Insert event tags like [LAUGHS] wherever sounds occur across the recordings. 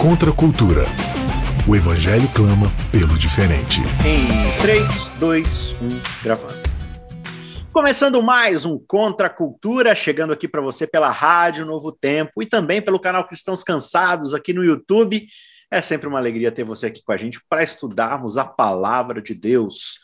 Contra a cultura. O Evangelho clama pelo diferente. Em 3, 2, 1, gravando. Começando mais um Contra a Cultura, chegando aqui para você pela Rádio Novo Tempo e também pelo canal Cristãos Cansados aqui no YouTube. É sempre uma alegria ter você aqui com a gente para estudarmos a palavra de Deus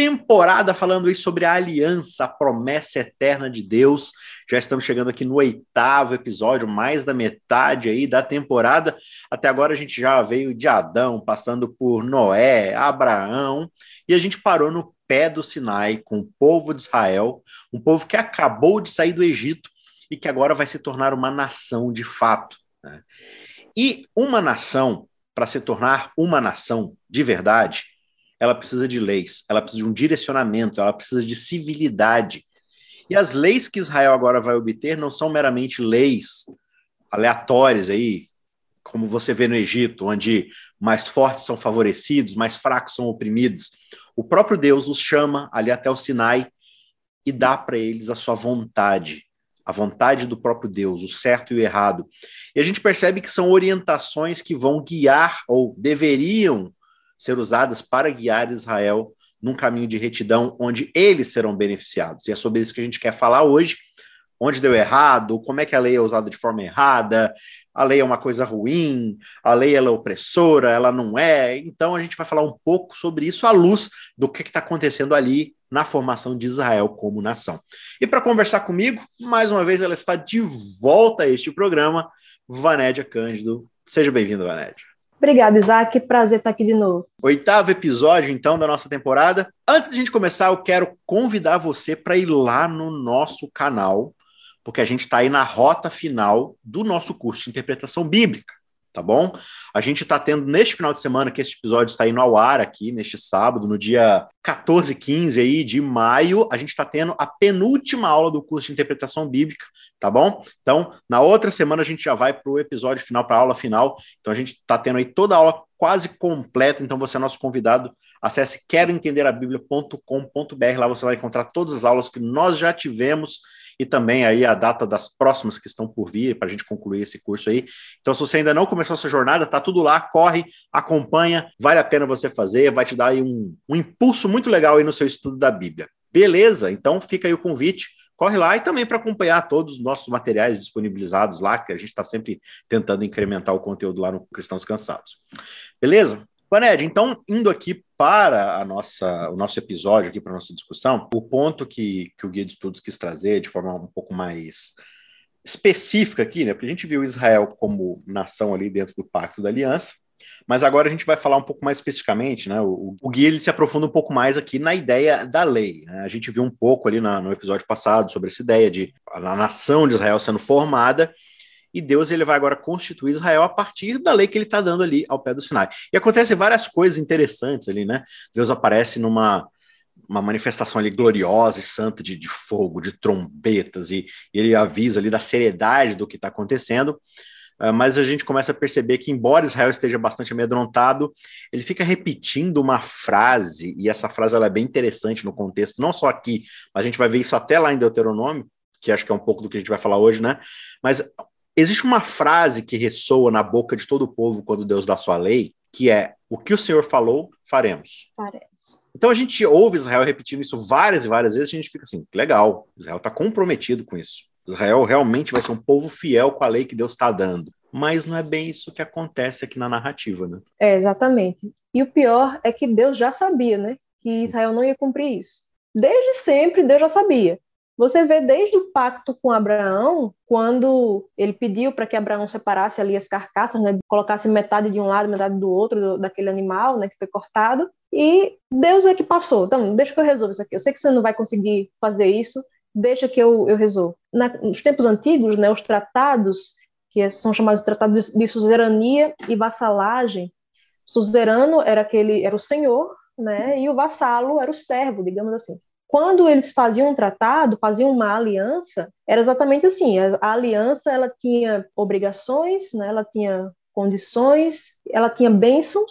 temporada falando aí sobre a aliança, a promessa eterna de Deus. Já estamos chegando aqui no oitavo episódio, mais da metade aí da temporada. Até agora a gente já veio de Adão, passando por Noé, Abraão, e a gente parou no pé do Sinai com o povo de Israel, um povo que acabou de sair do Egito e que agora vai se tornar uma nação de fato. Né? E uma nação, para se tornar uma nação de verdade, ela precisa de leis, ela precisa de um direcionamento, ela precisa de civilidade. E as leis que Israel agora vai obter não são meramente leis aleatórias aí, como você vê no Egito, onde mais fortes são favorecidos, mais fracos são oprimidos. O próprio Deus os chama ali até o Sinai e dá para eles a sua vontade, a vontade do próprio Deus, o certo e o errado. E a gente percebe que são orientações que vão guiar ou deveriam ser usadas para guiar Israel num caminho de retidão onde eles serão beneficiados. E é sobre isso que a gente quer falar hoje. Onde deu errado, como é que a lei é usada de forma errada, a lei é uma coisa ruim, a lei ela é opressora, ela não é. Então a gente vai falar um pouco sobre isso à luz do que está acontecendo ali na formação de Israel como nação. E para conversar comigo, mais uma vez ela está de volta a este programa, Vanédia Cândido. Seja bem-vindo, Vanédia. Obrigada, Isaac. Prazer estar aqui de novo. Oitavo episódio, então, da nossa temporada. Antes de a gente começar, eu quero convidar você para ir lá no nosso canal, porque a gente está aí na rota final do nosso curso de interpretação bíblica tá bom? A gente está tendo neste final de semana, que esse episódio está indo ao ar aqui, neste sábado, no dia 14 15 aí de maio, a gente está tendo a penúltima aula do curso de interpretação bíblica, tá bom? Então, na outra semana a gente já vai para o episódio final, para a aula final. Então, a gente está tendo aí toda a aula quase completa. Então, você é nosso convidado. Acesse queroentenderabiblia.com.br. Lá você vai encontrar todas as aulas que nós já tivemos e também aí a data das próximas que estão por vir para a gente concluir esse curso aí. Então, se você ainda não começou essa jornada, tá tudo lá, corre, acompanha, vale a pena você fazer, vai te dar aí um, um impulso muito legal aí no seu estudo da Bíblia. Beleza? Então fica aí o convite. Corre lá e também para acompanhar todos os nossos materiais disponibilizados lá, que a gente está sempre tentando incrementar o conteúdo lá no Cristãos Cansados. Beleza? Vaned, então, indo aqui para a nossa, o nosso episódio, aqui para a nossa discussão, o ponto que, que o Guia de Estudos quis trazer de forma um pouco mais específica aqui, né? Porque a gente viu Israel como nação ali dentro do Pacto da Aliança, mas agora a gente vai falar um pouco mais especificamente, né? O, o Gui ele se aprofunda um pouco mais aqui na ideia da lei. Né? A gente viu um pouco ali na, no episódio passado sobre essa ideia de a nação de Israel sendo formada e Deus ele vai agora constituir Israel a partir da lei que ele está dando ali ao pé do Sinai. E acontecem várias coisas interessantes ali, né? Deus aparece numa uma manifestação ali gloriosa e santa de, de fogo, de trombetas, e, e, ele avisa ali da seriedade do que está acontecendo. Uh, mas a gente começa a perceber que, embora Israel esteja bastante amedrontado, ele fica repetindo uma frase, e essa frase ela é bem interessante no contexto, não só aqui, a gente vai ver isso até lá em Deuteronômio, que acho que é um pouco do que a gente vai falar hoje, né? Mas Existe uma frase que ressoa na boca de todo o povo quando Deus dá sua lei, que é: O que o Senhor falou, faremos. Faremos. Então a gente ouve Israel repetindo isso várias e várias vezes, e a gente fica assim: legal, Israel está comprometido com isso. Israel realmente vai ser um povo fiel com a lei que Deus está dando. Mas não é bem isso que acontece aqui na narrativa, né? É, exatamente. E o pior é que Deus já sabia, né? Que Israel não ia cumprir isso. Desde sempre, Deus já sabia. Você vê desde o pacto com Abraão, quando ele pediu para que Abraão separasse ali as carcaças, né, colocasse metade de um lado, metade do outro do, daquele animal, né, que foi cortado, e Deus é que passou. Então, deixa que eu resolva isso aqui. Eu sei que você não vai conseguir fazer isso, deixa que eu, eu resolvo. Na, nos tempos antigos, né, os tratados, que são chamados de tratados de suzerania e vassalagem, suzerano era aquele era o senhor, né, e o vassalo era o servo, digamos assim quando eles faziam um tratado, faziam uma aliança, era exatamente assim. A, aliança ela tinha obrigações, né? ela tinha condições, ela tinha bênçãos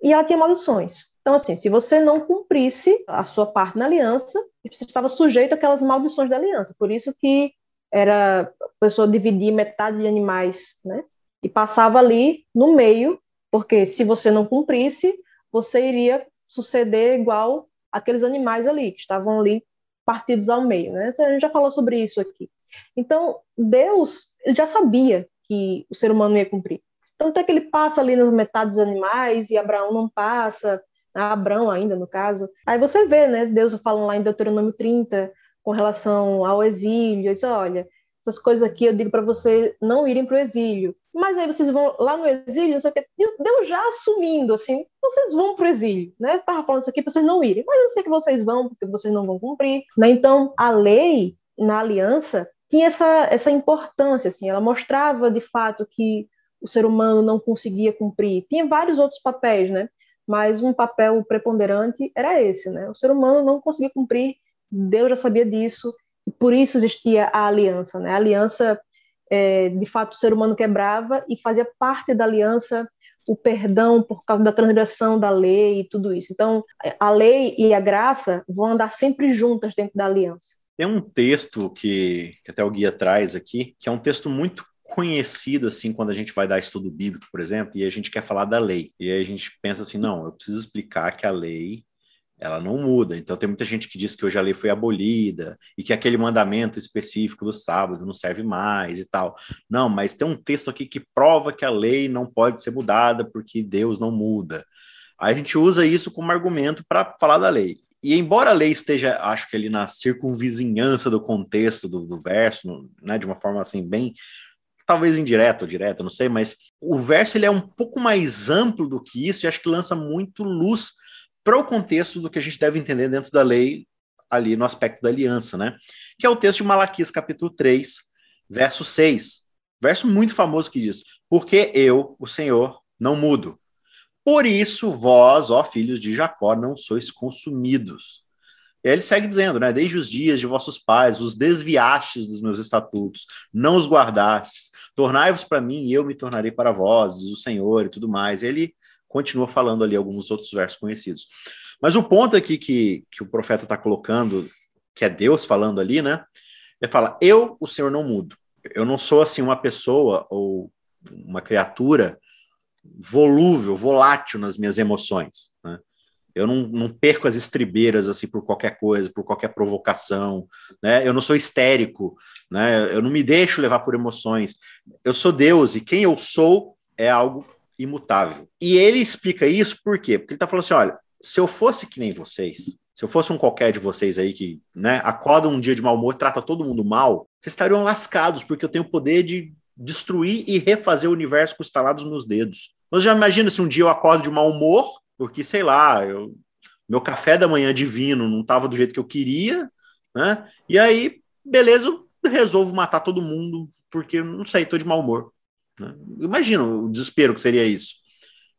e ela tinha maldições. Então, assim, se você não cumprisse a sua parte na aliança, você estava sujeito àquelas maldições da aliança. Por isso que era a pessoa dividir metade de animais, né? e passava ali no meio, porque se você não cumprisse, você iria suceder igual aqueles animais ali, que estavam ali partidos ao meio, né? A gente já falou sobre isso aqui. Então, Deus já sabia que o ser humano ia cumprir. Tanto é que ele passa ali nas metades dos animais e Abraão não passa, Abraão ainda, no caso. Aí você vê, né, Deus falando lá em Deuteronômio 30, com relação ao exílio, diz, olha, essas coisas aqui eu digo para vocês não irem para o exílio. Mas aí vocês vão lá no exílio, só que Deus já assumindo assim, vocês vão para o exílio, né? Eu tava falando isso aqui para vocês não irem, mas eu sei que vocês vão, porque vocês não vão cumprir, né? Então, a lei na aliança tinha essa, essa importância, assim, ela mostrava de fato que o ser humano não conseguia cumprir. Tinha vários outros papéis, né? Mas um papel preponderante era esse, né? O ser humano não conseguia cumprir, Deus já sabia disso, por isso existia a aliança, né? A aliança, é, de fato, o ser humano quebrava e fazia parte da aliança o perdão por causa da transgressão da lei e tudo isso. Então, a lei e a graça vão andar sempre juntas dentro da aliança. Tem um texto que, que até o guia traz aqui, que é um texto muito conhecido assim quando a gente vai dar estudo bíblico, por exemplo, e a gente quer falar da lei. E aí a gente pensa assim, não, eu preciso explicar que a lei ela não muda. Então tem muita gente que diz que hoje a lei foi abolida e que aquele mandamento específico do sábado não serve mais e tal. Não, mas tem um texto aqui que prova que a lei não pode ser mudada porque Deus não muda. Aí a gente usa isso como argumento para falar da lei. E embora a lei esteja, acho que ali na circunvizinhança do contexto do, do verso, né, de uma forma assim bem talvez indireta ou direta, não sei, mas o verso ele é um pouco mais amplo do que isso e acho que lança muito luz para o contexto do que a gente deve entender dentro da lei ali no aspecto da aliança, né? Que é o texto de Malaquias capítulo 3, verso 6. Verso muito famoso que diz: "Porque eu, o Senhor, não mudo. Por isso vós, ó filhos de Jacó, não sois consumidos." E aí ele segue dizendo, né? Desde os dias de vossos pais, os desviastes dos meus estatutos, não os guardastes. Tornai-vos para mim e eu me tornarei para vós, diz o Senhor e tudo mais. Ele continua falando ali alguns outros versos conhecidos. Mas o ponto aqui que, que o profeta está colocando, que é Deus falando ali, né? Ele fala: Eu, o Senhor, não mudo. Eu não sou assim uma pessoa ou uma criatura volúvel, volátil nas minhas emoções. Né? Eu não, não, perco as estribeiras assim por qualquer coisa, por qualquer provocação, né? Eu não sou histérico, né? Eu não me deixo levar por emoções. Eu sou Deus e quem eu sou é algo imutável. E ele explica isso por quê? Porque ele está falando assim, olha, se eu fosse que nem vocês, se eu fosse um qualquer de vocês aí que, né, acorda um dia de mau humor, trata todo mundo mal, vocês estariam lascados, porque eu tenho o poder de destruir e refazer o universo com instalados nos dedos. Você já imagina se um dia eu acordo de mau humor porque sei lá, eu, meu café da manhã divino não estava do jeito que eu queria, né? E aí, beleza, eu resolvo matar todo mundo porque não sei, estou de mau humor. Né? Imagina o desespero que seria isso.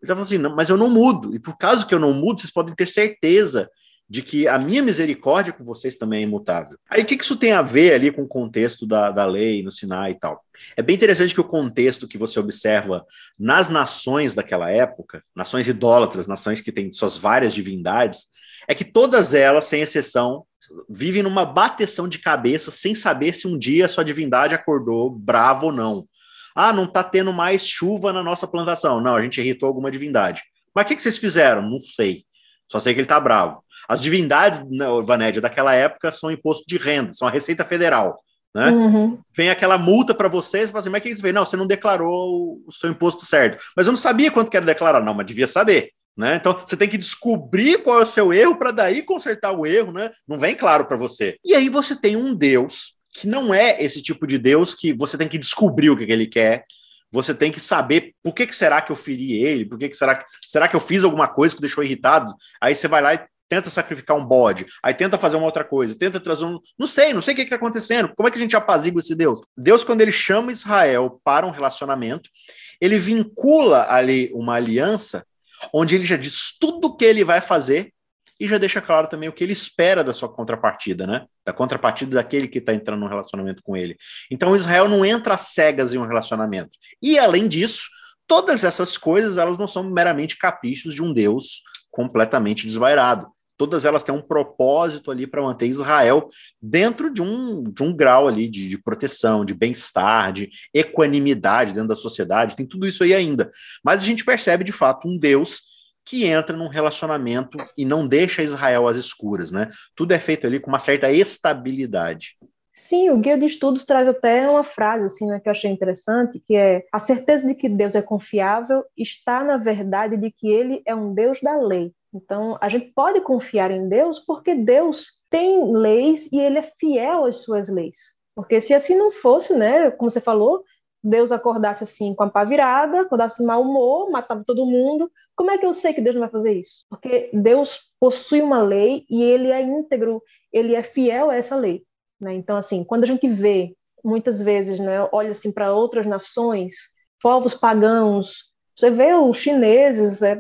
Ele estava assim, mas eu não mudo. E por causa que eu não mudo, vocês podem ter certeza de que a minha misericórdia com vocês também é imutável. Aí o que, que isso tem a ver ali com o contexto da, da lei no Sinai e tal? É bem interessante que o contexto que você observa nas nações daquela época, nações idólatras, nações que têm suas várias divindades, é que todas elas, sem exceção, vivem numa bateção de cabeça sem saber se um dia a sua divindade acordou bravo ou não. Ah, não está tendo mais chuva na nossa plantação. Não, a gente irritou alguma divindade. Mas o que, que vocês fizeram? Não sei. Só sei que ele está bravo. As divindades, né, Vanédia, daquela época são imposto de renda, são a Receita Federal. Né? Uhum. Vem aquela multa para vocês, e fala assim, mas o que você vê? Não, você não declarou o seu imposto certo. Mas eu não sabia quanto que era declarar, não, mas devia saber. Né? Então você tem que descobrir qual é o seu erro para daí consertar o erro, né? Não vem claro para você. E aí você tem um Deus que não é esse tipo de Deus que você tem que descobrir o que, que ele quer, você tem que saber por que, que será que eu feri ele, por que, que será que será que eu fiz alguma coisa que deixou irritado? Aí você vai lá e tenta sacrificar um bode, aí tenta fazer uma outra coisa, tenta trazer um. Não sei, não sei o que está acontecendo. Como é que a gente apazigua esse Deus? Deus, quando ele chama Israel para um relacionamento, ele vincula ali uma aliança onde ele já diz tudo o que ele vai fazer e já deixa claro também o que ele espera da sua contrapartida, né? Da contrapartida daquele que está entrando no relacionamento com ele. Então Israel não entra cegas em um relacionamento. E além disso, todas essas coisas elas não são meramente caprichos de um Deus completamente desvairado. todas elas têm um propósito ali para manter Israel dentro de um, de um grau ali de, de proteção, de bem-estar, de equanimidade dentro da sociedade, tem tudo isso aí ainda. Mas a gente percebe de fato um Deus que entra num relacionamento e não deixa Israel às escuras, né? Tudo é feito ali com uma certa estabilidade. Sim, o guia de estudos traz até uma frase assim, né, que eu achei interessante, que é a certeza de que Deus é confiável está na verdade de que ele é um Deus da lei. Então, a gente pode confiar em Deus porque Deus tem leis e ele é fiel às suas leis. Porque se assim não fosse, né, como você falou, Deus acordasse assim com a pá virada, acordasse mau humor, matava todo mundo, como é que eu sei que Deus não vai fazer isso? Porque Deus possui uma lei e ele é íntegro, ele é fiel a essa lei. Né? Então, assim, quando a gente vê, muitas vezes, né, olha assim para outras nações, povos pagãos, você vê os chineses, é,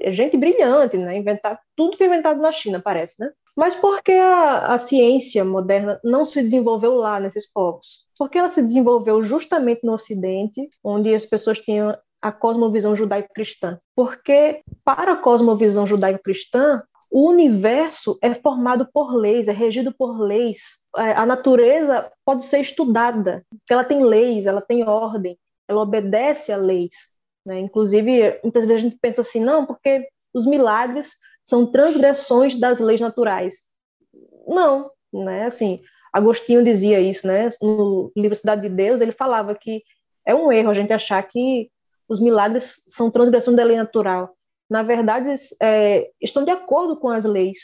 é gente brilhante, né? Inventar, tudo foi inventado na China, parece, né? Mas por que a, a, ciência moderna não se desenvolveu lá, nesses povos? Porque ela se desenvolveu justamente no Ocidente, onde as pessoas tinham a cosmovisão judaico-cristã. Porque, para a cosmovisão judaico-cristã, o universo é formado por leis, é regido por leis. É, a natureza pode ser estudada, porque ela tem leis, ela tem ordem, ela obedece a leis. Né? Inclusive, muitas vezes a gente pensa assim, não, porque os milagres são transgressões das leis naturais. Não, né? Assim, Agostinho dizia isso, né? No livro Cidade de Deus, ele falava que é um erro a gente achar que os milagres são transgressões da lei natural na verdade, é, estão de acordo com as leis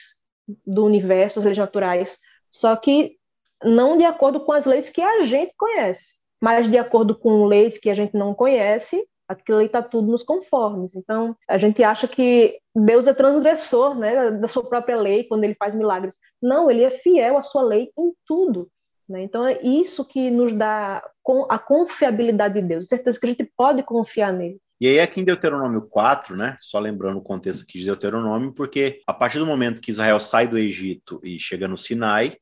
do universo, as leis naturais, só que não de acordo com as leis que a gente conhece, mas de acordo com leis que a gente não conhece, aquilo está tudo nos conformes. Então, a gente acha que Deus é transgressor né, da sua própria lei quando ele faz milagres. Não, ele é fiel à sua lei em tudo. Né? Então, é isso que nos dá a confiabilidade de Deus, certeza que a gente pode confiar nele. E aí, aqui em Deuteronômio 4, né? Só lembrando o contexto aqui de Deuteronômio, porque a partir do momento que Israel sai do Egito e chega no Sinai,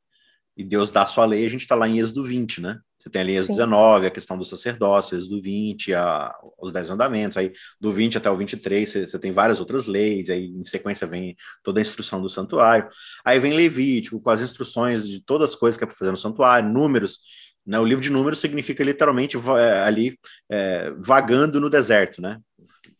e Deus dá a sua lei, a gente está lá em Êxodo 20, né? Você tem ali Êxodo 19, a questão do sacerdócio, Êxodo 20, a, os 10 mandamentos, aí do 20 até o 23 você, você tem várias outras leis, aí em sequência vem toda a instrução do santuário, aí vem Levítico com as instruções de todas as coisas que é para fazer no santuário, números, né? O livro de números significa literalmente é, ali é, vagando no deserto, né?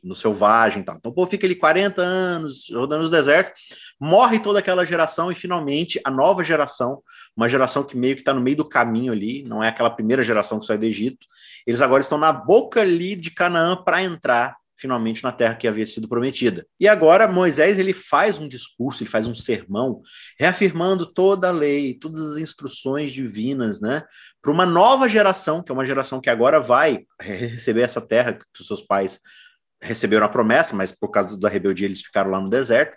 No selvagem e tal. Então o povo fica ali 40 anos rodando no deserto, morre toda aquela geração e finalmente a nova geração, uma geração que meio que está no meio do caminho ali, não é aquela primeira geração que sai do Egito, eles agora estão na boca ali de Canaã para entrar finalmente na terra que havia sido prometida. E agora Moisés ele faz um discurso, ele faz um sermão, reafirmando toda a lei, todas as instruções divinas, né, para uma nova geração, que é uma geração que agora vai receber essa terra que os seus pais receberam a promessa, mas por causa da rebeldia eles ficaram lá no deserto.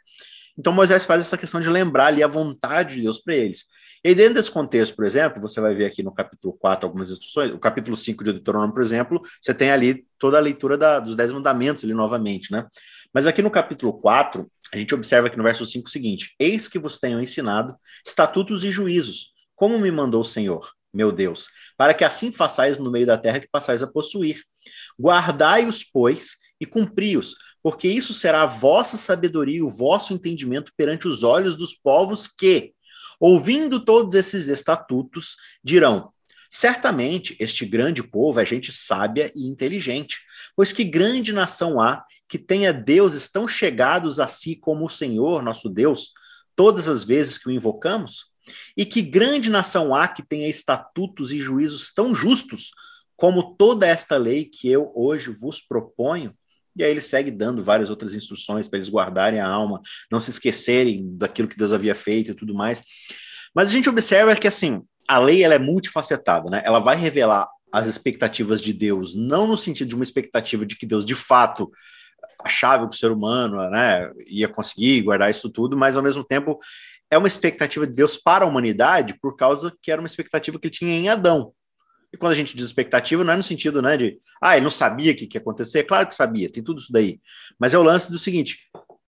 Então Moisés faz essa questão de lembrar ali a vontade de Deus para eles. E dentro desse contexto, por exemplo, você vai ver aqui no capítulo 4 algumas instruções, o capítulo 5 de Deuteronômio, por exemplo, você tem ali toda a leitura da, dos Dez Mandamentos ali novamente, né? Mas aqui no capítulo 4, a gente observa aqui no verso 5 o seguinte: Eis que vos tenho ensinado estatutos e juízos, como me mandou o Senhor, meu Deus, para que assim façais no meio da terra que passais a possuir. Guardai-os, pois, e cumpri-os, porque isso será a vossa sabedoria e o vosso entendimento perante os olhos dos povos que, ouvindo todos esses estatutos, dirão: Certamente este grande povo é gente sábia e inteligente, pois que grande nação há que tenha deuses tão chegados a si como o Senhor, nosso Deus, todas as vezes que o invocamos? E que grande nação há que tenha estatutos e juízos tão justos como toda esta lei que eu hoje vos proponho? E aí ele segue dando várias outras instruções para eles guardarem a alma, não se esquecerem daquilo que Deus havia feito e tudo mais. Mas a gente observa que assim, a lei ela é multifacetada, né? Ela vai revelar as expectativas de Deus, não no sentido de uma expectativa de que Deus de fato achava que o ser humano, né, ia conseguir guardar isso tudo, mas ao mesmo tempo é uma expectativa de Deus para a humanidade por causa que era uma expectativa que ele tinha em Adão. Quando a gente diz expectativa, não é no sentido né, de, ah, ele não sabia o que, que ia acontecer. Claro que sabia, tem tudo isso daí. Mas é o lance do seguinte: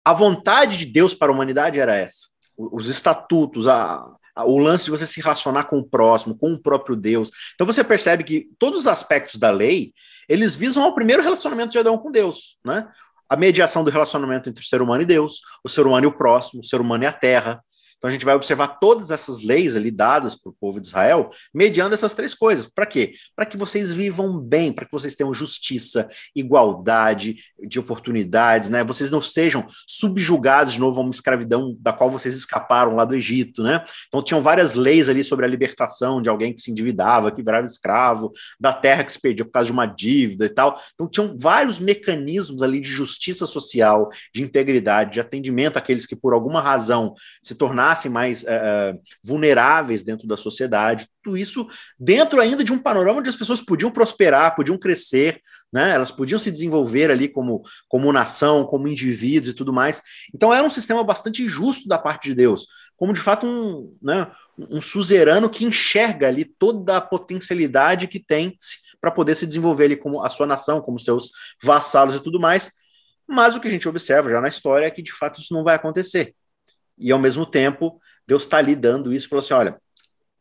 a vontade de Deus para a humanidade era essa. Os estatutos, a, o lance de você se relacionar com o próximo, com o próprio Deus. Então você percebe que todos os aspectos da lei, eles visam ao primeiro relacionamento de Adão com Deus, né? a mediação do relacionamento entre o ser humano e Deus, o ser humano e o próximo, o ser humano e a terra, então a gente vai observar todas essas leis ali dadas para o povo de Israel, mediando essas três coisas. Para quê? Para que vocês vivam bem, para que vocês tenham justiça, igualdade de oportunidades, né? Vocês não sejam subjugados de novo a uma escravidão da qual vocês escaparam lá do Egito, né? Então tinham várias leis ali sobre a libertação de alguém que se endividava, que virava escravo, da terra que se perdia por causa de uma dívida e tal. Então tinham vários mecanismos ali de justiça social, de integridade, de atendimento àqueles que por alguma razão se tornaram tornassem mais uh, vulneráveis dentro da sociedade. Tudo isso dentro ainda de um panorama onde as pessoas podiam prosperar, podiam crescer, né? elas podiam se desenvolver ali como, como nação, como indivíduos e tudo mais. Então era um sistema bastante injusto da parte de Deus, como de fato um, né, um suzerano que enxerga ali toda a potencialidade que tem para poder se desenvolver ali como a sua nação, como seus vassalos e tudo mais. Mas o que a gente observa já na história é que de fato isso não vai acontecer. E ao mesmo tempo, Deus está ali dando isso, falou assim: olha,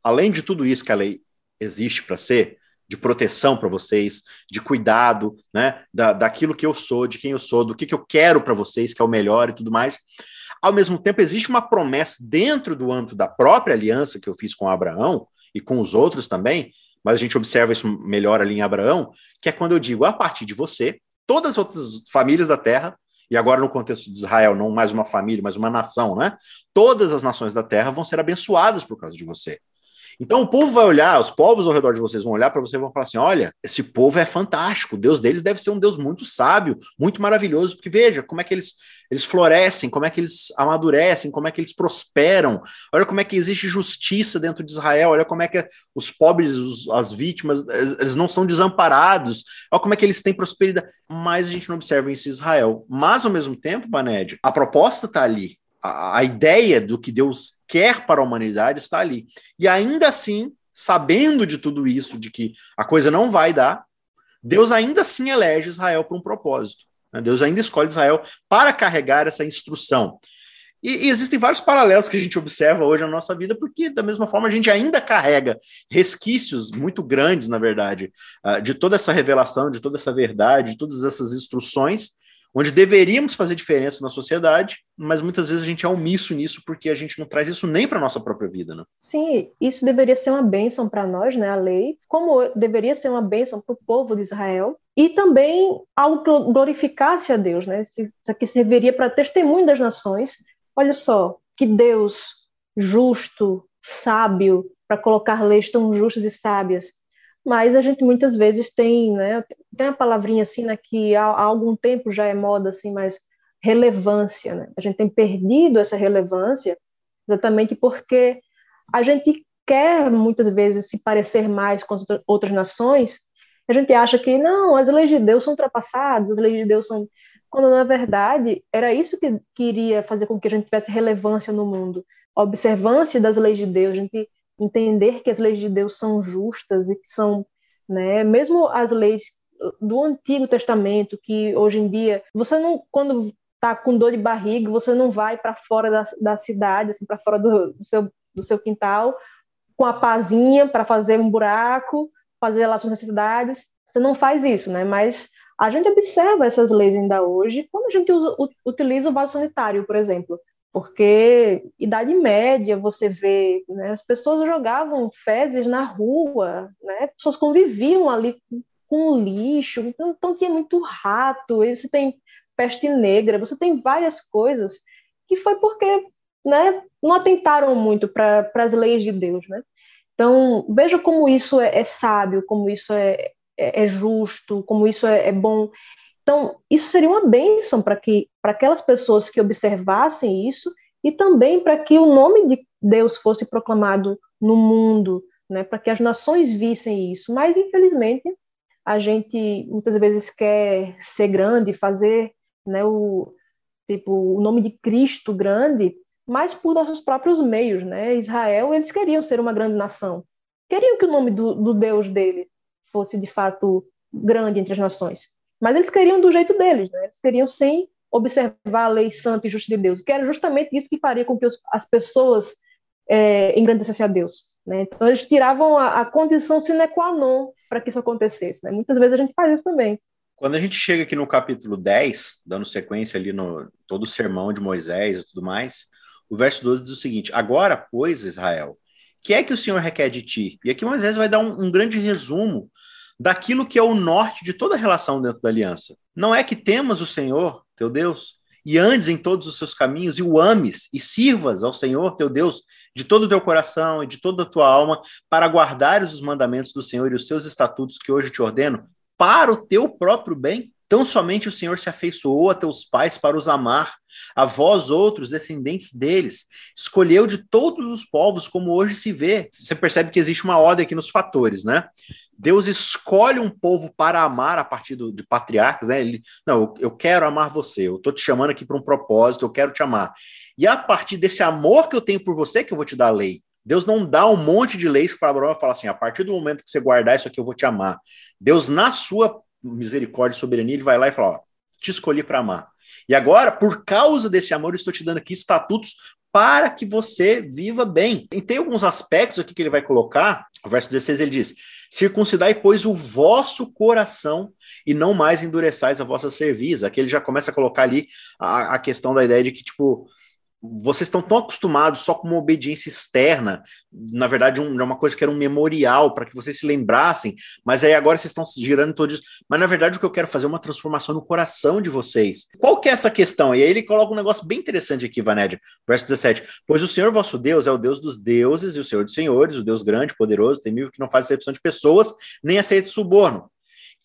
além de tudo isso que a lei existe para ser, de proteção para vocês, de cuidado, né, da, daquilo que eu sou, de quem eu sou, do que, que eu quero para vocês, que é o melhor e tudo mais. Ao mesmo tempo, existe uma promessa dentro do âmbito da própria aliança que eu fiz com Abraão e com os outros também, mas a gente observa isso melhor ali em Abraão, que é quando eu digo, a partir de você, todas as outras famílias da terra e agora no contexto de Israel, não mais uma família, mas uma nação, né? Todas as nações da terra vão ser abençoadas por causa de você. Então o povo vai olhar, os povos ao redor de vocês vão olhar para você e vão falar assim: olha, esse povo é fantástico, o Deus deles deve ser um Deus muito sábio, muito maravilhoso, porque veja como é que eles, eles florescem, como é que eles amadurecem, como é que eles prosperam, olha como é que existe justiça dentro de Israel, olha como é que os pobres, os, as vítimas, eles não são desamparados, olha como é que eles têm prosperidade. Mas a gente não observa isso em Israel. Mas ao mesmo tempo, Baned, a proposta está ali a, ideia do que Deus quer para a humanidade está ali. E ainda assim, sabendo de tudo isso, de que a coisa não vai dar, Deus ainda assim elege Israel para um propósito. Né? Deus ainda escolhe Israel para carregar essa instrução. E, e, existem vários paralelos que a gente observa hoje na nossa vida, porque da mesma forma a gente ainda carrega resquícios muito grandes, na verdade, uh, de toda essa revelação, de toda essa verdade, de todas essas instruções, onde deveríamos fazer diferença na sociedade, mas muitas vezes a gente é omisso nisso porque a gente não traz isso nem para a nossa própria vida, né? Sim, isso deveria ser uma bênção para nós, né, a lei, como deveria ser uma bênção para o povo de Israel, e também algo que glorificasse a Deus, né? Isso aqui serviria para testemunho das nações. Olha só, que Deus justo, sábio, para colocar leis tão justas e sábias, mas a gente muitas vezes tem, né, tem a palavrinha assim, né, que há, há, algum tempo já é moda assim, mas relevância, né? A gente tem perdido essa relevância exatamente porque a gente quer muitas vezes se parecer mais com outras nações, a gente acha que não, as leis de Deus são ultrapassadas, as leis de Deus são quando na verdade era isso que queria fazer com que a gente tivesse relevância no mundo, observância das leis de Deus, a gente entender que as leis de Deus são justas e que são, né, mesmo as leis do Antigo Testamento, que hoje em dia você não, quando está com dor de barriga, você não vai para fora da, da cidade, assim, para fora do, do, seu, do seu quintal, com a pazinha para fazer um buraco, fazer lá suas necessidades. Você não faz isso, né? Mas a gente observa essas leis ainda hoje quando a gente usa, utiliza o vaso sanitário, por exemplo porque idade média você vê, né, as pessoas jogavam fezes na rua, né, pessoas conviviam ali com, com lixo, então, então, tinha muito rato, você tem peste negra, você tem várias coisas que foi porque né, não atentaram muito para as leis de Deus, né? Então veja como isso é, é sábio, como isso é, é, é justo, como isso é, é bom. Então, isso seria uma bênção para que para aquelas pessoas que observassem isso e também para que o nome de Deus fosse proclamado no mundo, né, para que as nações vissem isso. Mas infelizmente, a gente muitas vezes quer ser grande, fazer, né, o tipo o nome de Cristo grande, mas por nossos próprios meios, né? Israel, eles queriam ser uma grande nação. Queriam que o nome do, do Deus dele fosse de fato grande entre as nações. Mas eles queriam do jeito deles, né? Eles queriam sem observar a lei santa e justa de Deus, que era justamente isso que faria com que os, as pessoas é, engrandecessem a Deus. Né? Então, eles tiravam a, a, condição sine qua non para que isso acontecesse. Né? Muitas vezes a gente faz isso também. Quando a gente chega aqui no capítulo 10, dando sequência ali no todo o sermão de Moisés e tudo mais, o verso 12 diz o seguinte: Agora, pois, Israel, que é que o Senhor requer de ti? E aqui Moisés vai dar um, um grande resumo daquilo que é o norte de toda relação dentro da aliança. Não é que temas o Senhor, teu Deus, e andes em todos os seus caminhos e o ames e sirvas ao Senhor teu Deus de todo o teu coração e de toda a tua alma para guardares os mandamentos do Senhor e os seus estatutos que hoje te ordeno para o teu próprio bem. Tão somente o Senhor se afeiçoou a teus pais para os amar, a vós outros, descendentes deles. Escolheu de todos os povos, como hoje se vê. Você percebe que existe uma ordem aqui nos fatores, né? Deus escolhe um povo para amar a partir do, de patriarcas, né? Ele, não, eu, quero amar você, eu estou te chamando aqui para um propósito, eu quero te amar. E a partir desse amor que eu tenho por você, que eu vou te dar a lei. Deus não dá um monte de leis para Abraão e fala assim: a partir do momento que você guardar isso aqui, eu vou te amar. Deus, na sua misericórdia e soberania, ele vai lá e fala: ó, te escolhi para amar. E agora, por causa desse amor, eu estou te dando aqui estatutos para que você viva bem. E tem alguns aspectos aqui que ele vai colocar. O verso 16 ele diz: Circuncidai, pois, o vosso coração e não mais endureçais a vossa cerviz. Aqui ele já começa a colocar ali a, a questão da ideia de que, tipo, vocês estão tão acostumados só com uma obediência externa, na verdade, um, uma coisa que era um memorial para que vocês se lembrassem, mas aí agora vocês estão se girando todos. Mas na verdade, o que eu quero fazer é uma transformação no coração de vocês. Qual que é essa questão? E aí ele coloca um negócio bem interessante aqui, Vanédia, verso 17: Pois o Senhor vosso Deus é o Deus dos deuses e o Senhor dos senhores, o Deus grande, poderoso, temível, que não faz exceção de pessoas, nem aceita suborno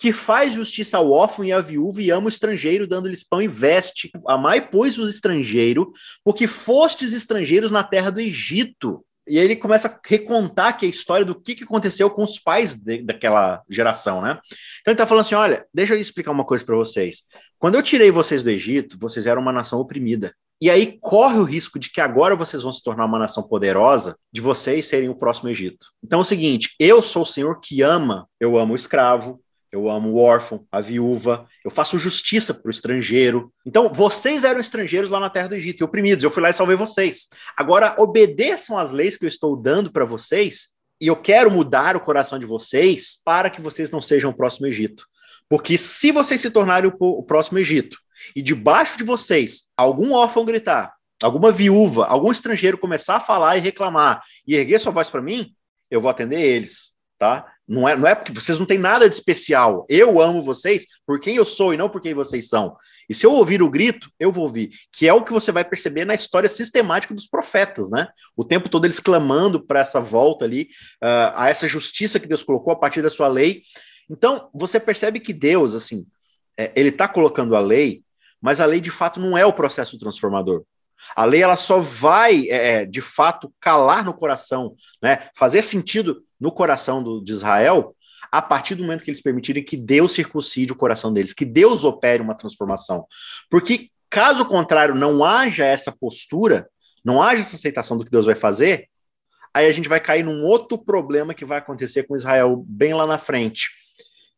que faz justiça ao órfão e à viúva e ama o estrangeiro, dando-lhes pão e veste. Amai, pois, o estrangeiro, porque fostes estrangeiros na terra do Egito. E aí ele começa a recontar aqui a história do que, que aconteceu com os pais de, daquela geração, né? Então ele está falando assim: olha, deixa eu explicar uma coisa para vocês. Quando eu tirei vocês do Egito, vocês eram uma nação oprimida. E aí corre o risco de que agora vocês vão se tornar uma nação poderosa, de vocês serem o próximo Egito. Então é o seguinte: eu sou o Senhor que ama, eu amo o escravo, eu amo o órfão, a viúva, eu faço justiça para o estrangeiro. Então, vocês eram estrangeiros lá na terra do Egito e oprimidos, eu fui lá e salvei vocês. Agora, obedeçam às leis que eu estou dando para vocês, e eu quero mudar o coração de vocês para que vocês não sejam o próximo Egito. Porque se vocês se tornarem o, próximo Egito, e debaixo de vocês algum órfão gritar, alguma viúva, algum estrangeiro começar a falar e reclamar, e erguer sua voz para mim, eu vou atender eles, tá? Não é, não é porque vocês não têm nada de especial. Eu amo vocês por quem eu sou e não por quem vocês são. E se eu ouvir o grito, eu vou ouvir. Que é o que você vai perceber na história sistemática dos profetas, né? O tempo todo eles clamando para essa volta ali, uh, a essa justiça que Deus colocou a partir da sua lei. Então, você percebe que Deus, assim, é, ele está colocando a lei, mas a lei de fato não é o processo transformador. A lei ela só vai, é, é, de fato, calar no coração, né? fazer sentido no coração do, de Israel a partir do momento que eles permitirem que Deus circuncide o coração deles, que Deus opere uma transformação. Porque, caso contrário, não haja essa postura, não haja essa aceitação do que Deus vai fazer, aí a gente vai cair num outro problema que vai acontecer com Israel bem lá na frente,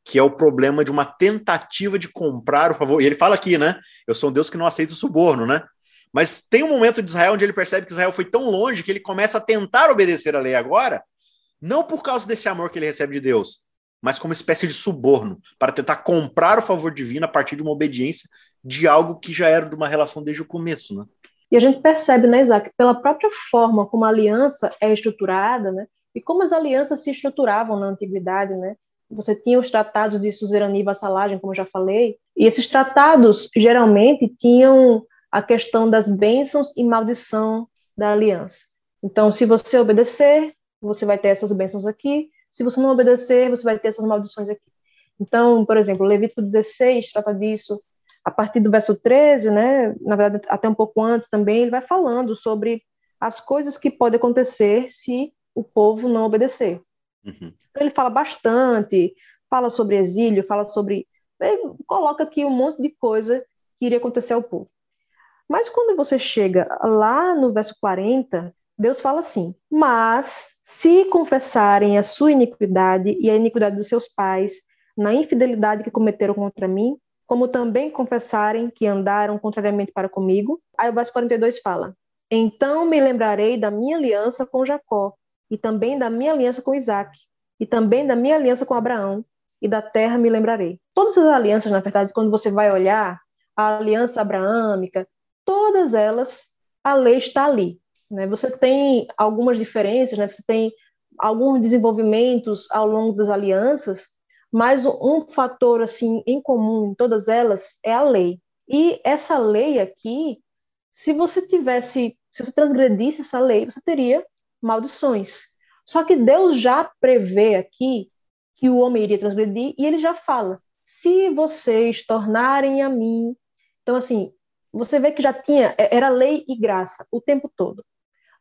que é o problema de uma tentativa de comprar o favor. E ele fala aqui, né? Eu sou um Deus que não aceita o suborno, né? Mas tem um momento de Israel onde ele percebe que Israel foi tão longe que ele começa a tentar obedecer a lei agora, não por causa desse amor que ele recebe de Deus, mas como espécie de suborno, para tentar comprar o favor divino a partir de uma obediência de algo que já era de uma relação desde o começo, né? E a gente percebe, né, Isaac, pela própria forma como a aliança é estruturada, né, e como as alianças se estruturavam na antiguidade, né? Você tinha os tratados de suzerania e vassalagem, como já falei, e esses tratados geralmente tinham a questão das bênçãos e maldição da aliança. Então, se você obedecer, você vai ter essas bênçãos aqui. Se você não obedecer, você vai ter essas maldições aqui. Então, por exemplo, Levítico 16 trata disso. A partir do verso 13, né, na verdade, até um pouco antes também, ele vai falando sobre as coisas que podem acontecer se o povo não obedecer. Uhum. Ele fala bastante, fala sobre exílio, fala sobre. Ele coloca aqui um monte de coisa que iria acontecer ao povo. Mas quando você chega lá no verso 40, Deus fala assim: Mas se confessarem a sua iniquidade e a iniquidade dos seus pais, na infidelidade que cometeram contra mim, como também confessarem que andaram contrariamente para comigo. Aí o verso 42 fala: Então me lembrarei da minha aliança com Jacó, e também da minha aliança com Isaac, e também da minha aliança com Abraão, e da terra me lembrarei. Todas as alianças, na verdade, quando você vai olhar, a aliança abraâmica, todas elas, a lei está ali. Né? Você tem algumas diferenças, né? você tem alguns desenvolvimentos ao longo das alianças, mas um fator assim em comum em todas elas é a lei. E essa lei aqui, se você tivesse, se você transgredisse essa lei, você teria maldições. Só que Deus já prevê aqui que o homem iria transgredir e ele já fala: se vocês tornarem a mim. Então, assim, você vê que já tinha, é, era lei e graça o tempo todo.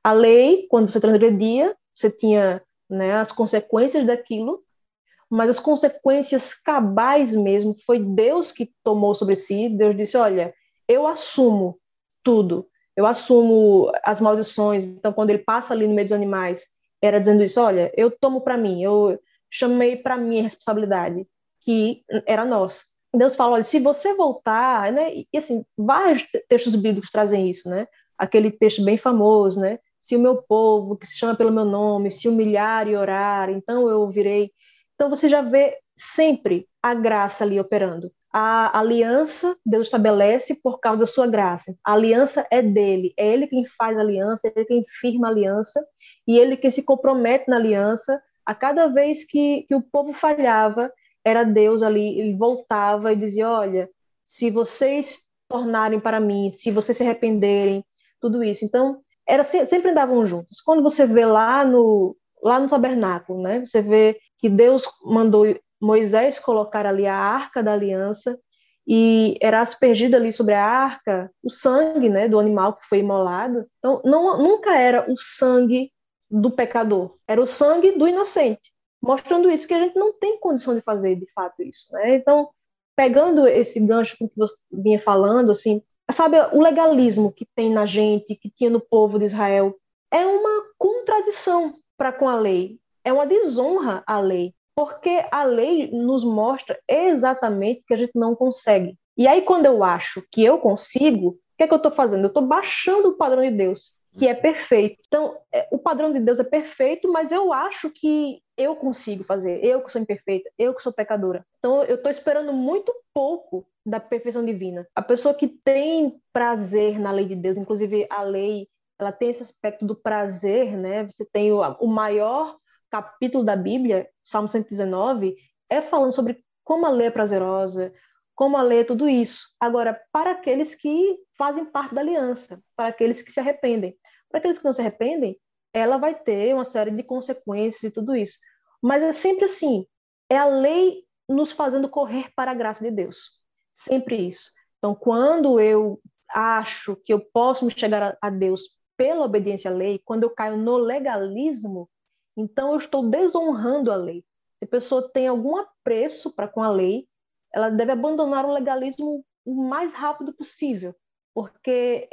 A lei, quando você transgredia, você tinha né, as consequências daquilo, mas as consequências cabais mesmo, foi Deus que tomou sobre si. Deus disse: Olha, eu assumo tudo, eu assumo as maldições. Então, quando ele passa ali no meio dos animais, era dizendo isso: Olha, eu tomo para mim, eu chamei para mim a responsabilidade, que era nossa. Deus fala: Olha, se você voltar, né, e assim, vários textos bíblicos trazem isso, né? Aquele texto bem famoso, né? Se o meu povo, que se chama pelo meu nome, se humilhar e orar, então eu ouvirei. Então você já vê sempre a graça ali operando. A aliança Deus estabelece por causa da sua graça. A aliança é dele, é ele quem faz a aliança, é ele quem firma a aliança e ele que se compromete na aliança. A cada vez que, que o povo falhava, era Deus ali, ele voltava e dizia: Olha, se vocês tornarem para mim, se vocês se arrependerem, tudo isso. Então, era sempre andavam juntos. Quando você vê lá no lá no tabernáculo, né? Você vê que Deus mandou Moisés colocar ali a arca da aliança e era aspergido ali sobre a arca o sangue, né, do animal que foi imolado. Então, não, nunca era o sangue do pecador, era o sangue do inocente, mostrando isso que a gente não tem condição de fazer de fato isso, né? Então, pegando esse gancho que você vinha falando, assim, sabe, o legalismo que tem na gente, que tinha no povo de Israel, é uma contradição para com a lei é uma desonra à lei, porque a lei nos mostra exatamente que a gente não consegue. E aí, quando eu acho que eu consigo, o que é que eu estou fazendo? Eu estou baixando o padrão de Deus, que é perfeito. Então, é, o padrão de Deus é perfeito, mas eu acho que eu consigo fazer, eu que sou imperfeita, eu que sou pecadora. Então, eu estou esperando muito pouco da perfeição divina. A pessoa que tem prazer na lei de Deus, inclusive a lei, ela tem esse aspecto do prazer, né? Você tem o, o maior capítulo da Bíblia, Salmo 119, é falando sobre como a lei é prazerosa, como a lei é tudo isso. Agora, para aqueles que fazem parte da aliança, para aqueles que se arrependem. Para aqueles que não se arrependem, ela vai ter uma série de consequências e tudo isso. Mas é sempre assim, é a lei nos fazendo correr para a graça de Deus. Sempre isso. Então, quando eu acho que eu posso me chegar a Deus pela obediência à lei, quando eu caio no legalismo, então, eu estou desonrando a lei. Se a pessoa tem algum apreço para com a lei, ela deve abandonar o legalismo o mais rápido possível, porque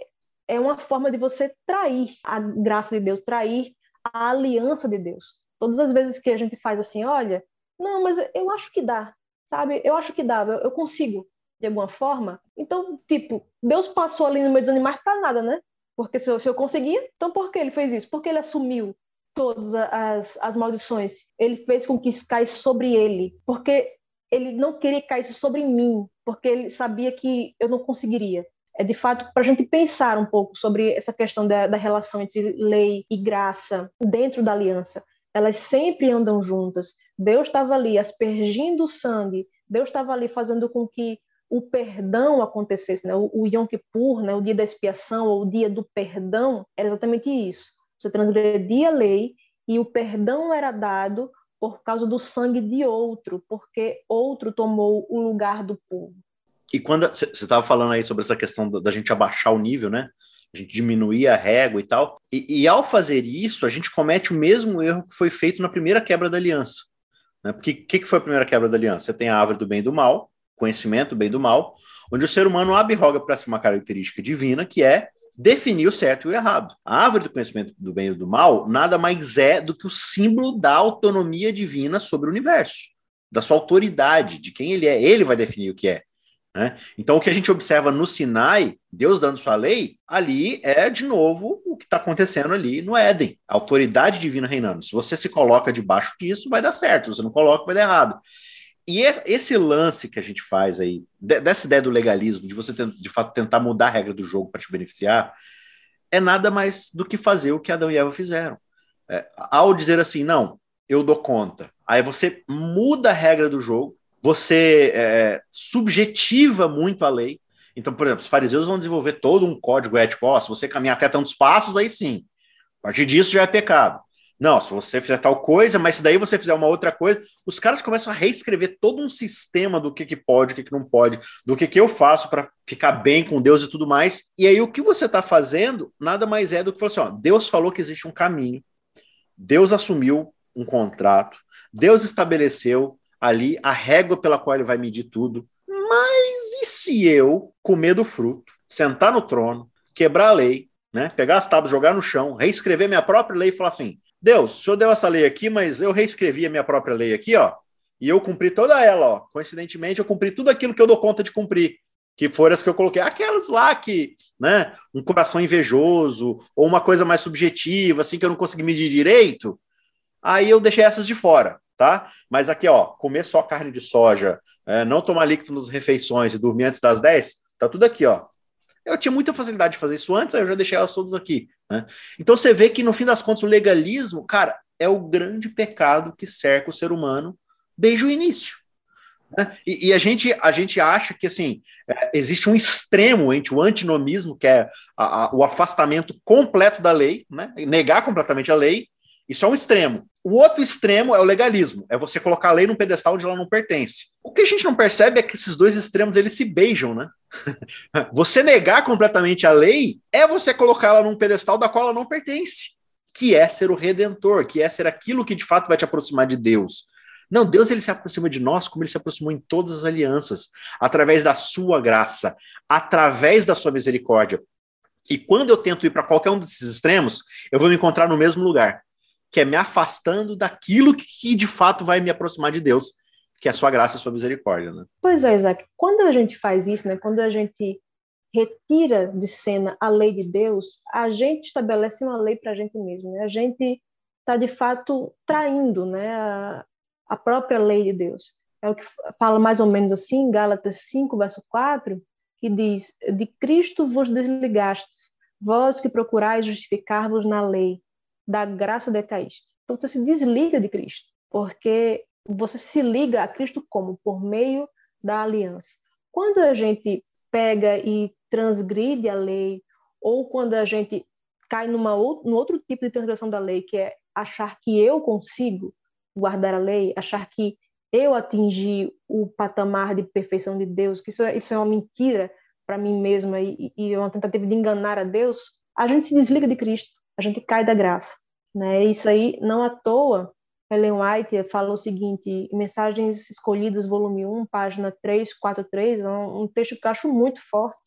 é uma forma de você trair a graça de Deus, trair a aliança de Deus. Todas as vezes que a gente faz assim, olha, não, mas eu acho que dá, sabe? Eu acho que dá, eu, consigo, de alguma forma. Então, tipo, Deus passou ali no meio dos animais para nada, né? Porque se eu, se eu conseguia, então por que ele fez isso? Porque ele assumiu todas as, as maldições. Ele fez com que isso caísse sobre ele, porque ele não queria que caísse sobre mim, porque ele sabia que eu não conseguiria. É de fato para a gente pensar um pouco sobre essa questão da, da relação entre lei e graça dentro da aliança. Elas sempre andam juntas. Deus estava ali aspergindo o sangue, Deus estava ali fazendo com que o perdão acontecesse, né? o, o Yom Kippur, né? o dia da expiação, ou o dia do perdão, era exatamente isso você transgredia a lei e o perdão era dado por causa do sangue de outro, porque outro tomou o lugar do povo. E quando você estava falando aí sobre essa questão da, gente abaixar o nível, né? A gente diminuir a régua e tal. E, e, ao fazer isso, a gente comete o mesmo erro que foi feito na primeira quebra da aliança. Né? Porque o que, que foi a primeira quebra da aliança? Você tem a árvore do bem e do mal, conhecimento do bem e do mal, onde o ser humano abroga para si uma característica divina, que é definir o certo e o errado. A árvore do conhecimento do bem e do mal nada mais é do que o símbolo da autonomia divina sobre o universo, da sua autoridade, de quem ele é. Ele vai definir o que é. Né? Então, o que a gente observa no Sinai, Deus dando sua lei, ali é de novo o que está acontecendo ali no Éden, a autoridade divina reinando. Se você se coloca debaixo disso, vai dar certo, se você não coloca, vai dar errado. e esse lance que a gente faz aí, dessa ideia do legalismo, de você de fato tentar mudar a regra do jogo para te beneficiar, é nada mais do que fazer o que Adão e Eva fizeram. É, ao dizer assim, não, eu dou conta. Aí você muda a regra do jogo, você é, subjetiva muito a lei. Então, por exemplo, os fariseus vão desenvolver todo um código ético. Ó, se você caminhar até tantos passos, aí sim. A partir disso já é pecado. Não, se você fizer tal coisa, mas se daí você fizer uma outra coisa, os caras começam a reescrever todo um sistema do que, que pode, o que, que não pode, do que, que eu faço para ficar bem com Deus e tudo mais. E aí o que você está fazendo nada mais é do que falar assim: ó, Deus falou que existe um caminho, Deus assumiu um contrato, Deus estabeleceu ali a régua pela qual ele vai medir tudo. Mas e se eu comer do fruto, sentar no trono, quebrar a lei, né? Pegar as tábuas, jogar no chão, reescrever minha própria lei e falar assim: Deus, o senhor deu essa lei aqui, mas eu reescrevi a minha própria lei aqui, ó, e eu cumpri toda ela, ó. Coincidentemente, eu cumpri tudo aquilo que eu dou conta de cumprir, que foram as que eu coloquei, aquelas lá que, né, um coração invejoso, ou uma coisa mais subjetiva, assim, que eu não consegui medir direito, aí eu deixei essas de fora, tá? Mas aqui, ó, comer só carne de soja, é, não tomar líquido nas refeições e dormir antes das 10, tá tudo aqui, ó. Eu tinha muita facilidade de fazer isso antes, aí eu já deixei elas todas aqui. Né? Então você vê que, no fim das contas, o legalismo, cara, é o grande pecado que cerca o ser humano desde o início. Né? E, e, a, gente, a gente acha que assim é, existe um extremo entre o antinomismo, que é a, a, o afastamento completo da lei, né? negar completamente a lei, isso é um extremo. O outro extremo é o legalismo, é você colocar a lei num pedestal onde ela não pertence. O que a gente não percebe é que esses dois extremos eles se beijam, né? [LAUGHS] você negar completamente a lei é você colocar ela num pedestal da qual ela não pertence, que é ser o redentor, que é ser aquilo que de fato vai te aproximar de Deus. Não, Deus ele se aproxima de nós como ele se aproximou em todas as alianças, através da sua graça, através da sua misericórdia. E quando eu tento ir para qualquer um desses extremos, eu vou me encontrar no mesmo lugar que é me afastando daquilo que, que de fato vai me aproximar de Deus, que é a sua graça e a sua misericórdia, né? Pois é, Isaac. Quando a gente faz isso, né? Quando a gente retira de cena a lei de Deus, a gente estabelece uma lei para a gente mesmo, né? A gente está de fato traindo, né? A, a própria lei de Deus. É o que fala mais ou menos assim, Gálatas 5, verso 4, que diz: De Cristo vos desligastes, vós que procurais justificar-vos na lei da graça decaíste. Então você se desliga de Cristo, porque você se liga a Cristo como? Por meio da aliança. Quando a gente pega e transgride a lei, ou quando a gente cai numa num outro tipo de transgressão da lei, que é achar que eu consigo guardar a lei, achar que eu atingi o patamar de perfeição de Deus, que isso é, isso é uma mentira para mim mesma e, e uma tentativa de enganar a Deus, a gente se desliga de Cristo a gente cai da graça. Né? Isso aí, não à toa, Ellen White fala o seguinte, Mensagens Escolhidas, volume 1, página 343, é um, texto que eu acho muito forte,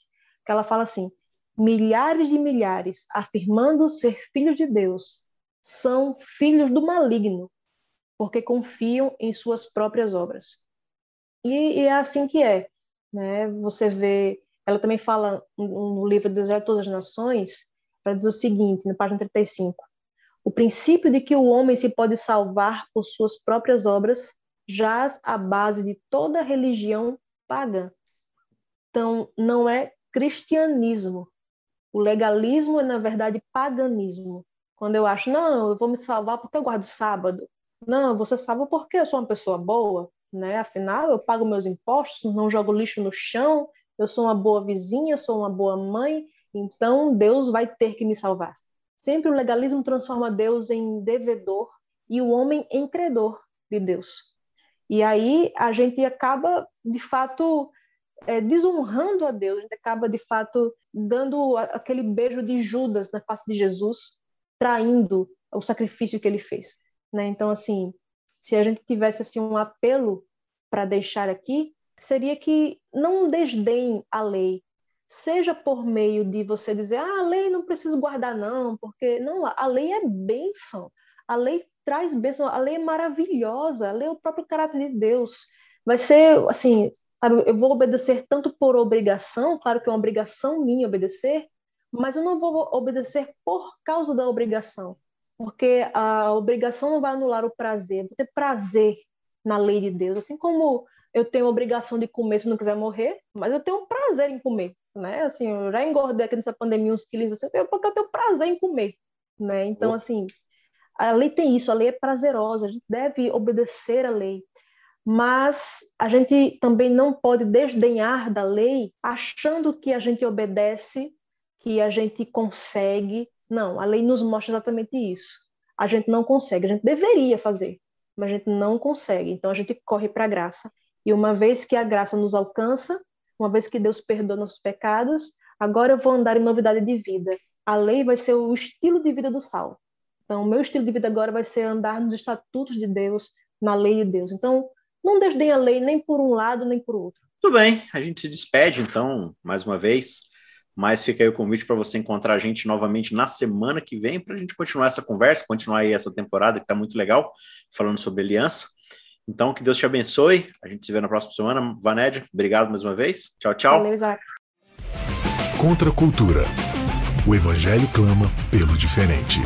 que ela fala assim, milhares de milhares, afirmando ser filhos de Deus, são filhos do maligno, porque confiam em suas próprias obras. E, e é assim que é. Né? Você vê, ela também fala no livro Deserto de Todas as Nações, para dizer o seguinte, na página 35. O princípio de que o homem se pode salvar por suas próprias obras jaz à base de toda religião pagã. Então, não é cristianismo. O legalismo é, na verdade, paganismo. Quando eu acho, não, eu vou me salvar porque eu guardo sábado. Não, você salva porque eu sou uma pessoa boa, né? Afinal, eu pago meus impostos, não jogo lixo no chão, eu sou uma boa vizinha, sou uma boa mãe, então, Deus vai ter que me salvar. Sempre o legalismo transforma Deus em devedor e o homem em credor de Deus. E aí a gente acaba, de fato, é, desonrando a Deus, a gente acaba, de fato, dando aquele beijo de Judas na face de Jesus, traindo o sacrifício que ele fez. Né? Então, assim, se a gente tivesse assim, um apelo para deixar aqui, seria que não desdém a lei, seja por meio de você dizer, ah, a lei não preciso guardar não, porque não, a lei é bênção, a lei traz bênção, a lei é maravilhosa, a lei é o próprio caráter de Deus. Vai ser, assim, sabe, eu vou obedecer tanto por obrigação, claro que é uma obrigação minha obedecer, mas eu não vou obedecer por causa da obrigação, porque a obrigação não vai anular o prazer, vou ter prazer na lei de Deus, assim como eu tenho obrigação de comer se não quiser morrer, mas eu tenho prazer em comer, né? Assim, eu já engordei aqui nessa pandemia uns quilos, assim, porque eu tenho prazer em comer, né? Então, assim, a lei tem isso, a lei é prazerosa, a gente deve obedecer a lei, mas a gente também não pode desdenhar da lei achando que a gente obedece, que a gente consegue. Não, a lei nos mostra exatamente isso. A gente não consegue, a gente deveria fazer, mas a gente não consegue. Então a gente corre para a graça. E uma vez que a graça nos alcança, uma vez que Deus perdoa nossos pecados, agora eu vou andar em novidade de vida. A lei vai ser o estilo de vida do salvo. Então, o meu estilo de vida agora vai ser andar nos estatutos de Deus, na lei de Deus. Então, não desdenha a lei nem por um lado nem por outro. Tudo bem, a gente se despede então, mais uma vez. Mas fica aí o convite para você encontrar a gente novamente na semana que vem para a gente continuar essa conversa, continuar aí essa temporada que está muito legal, falando sobre aliança. Então, que Deus te abençoe. A gente se vê na próxima semana. Vanédia, obrigado mais uma vez. Tchau, tchau. Valeu, Isaac. Contra a cultura. O Evangelho clama pelo diferente.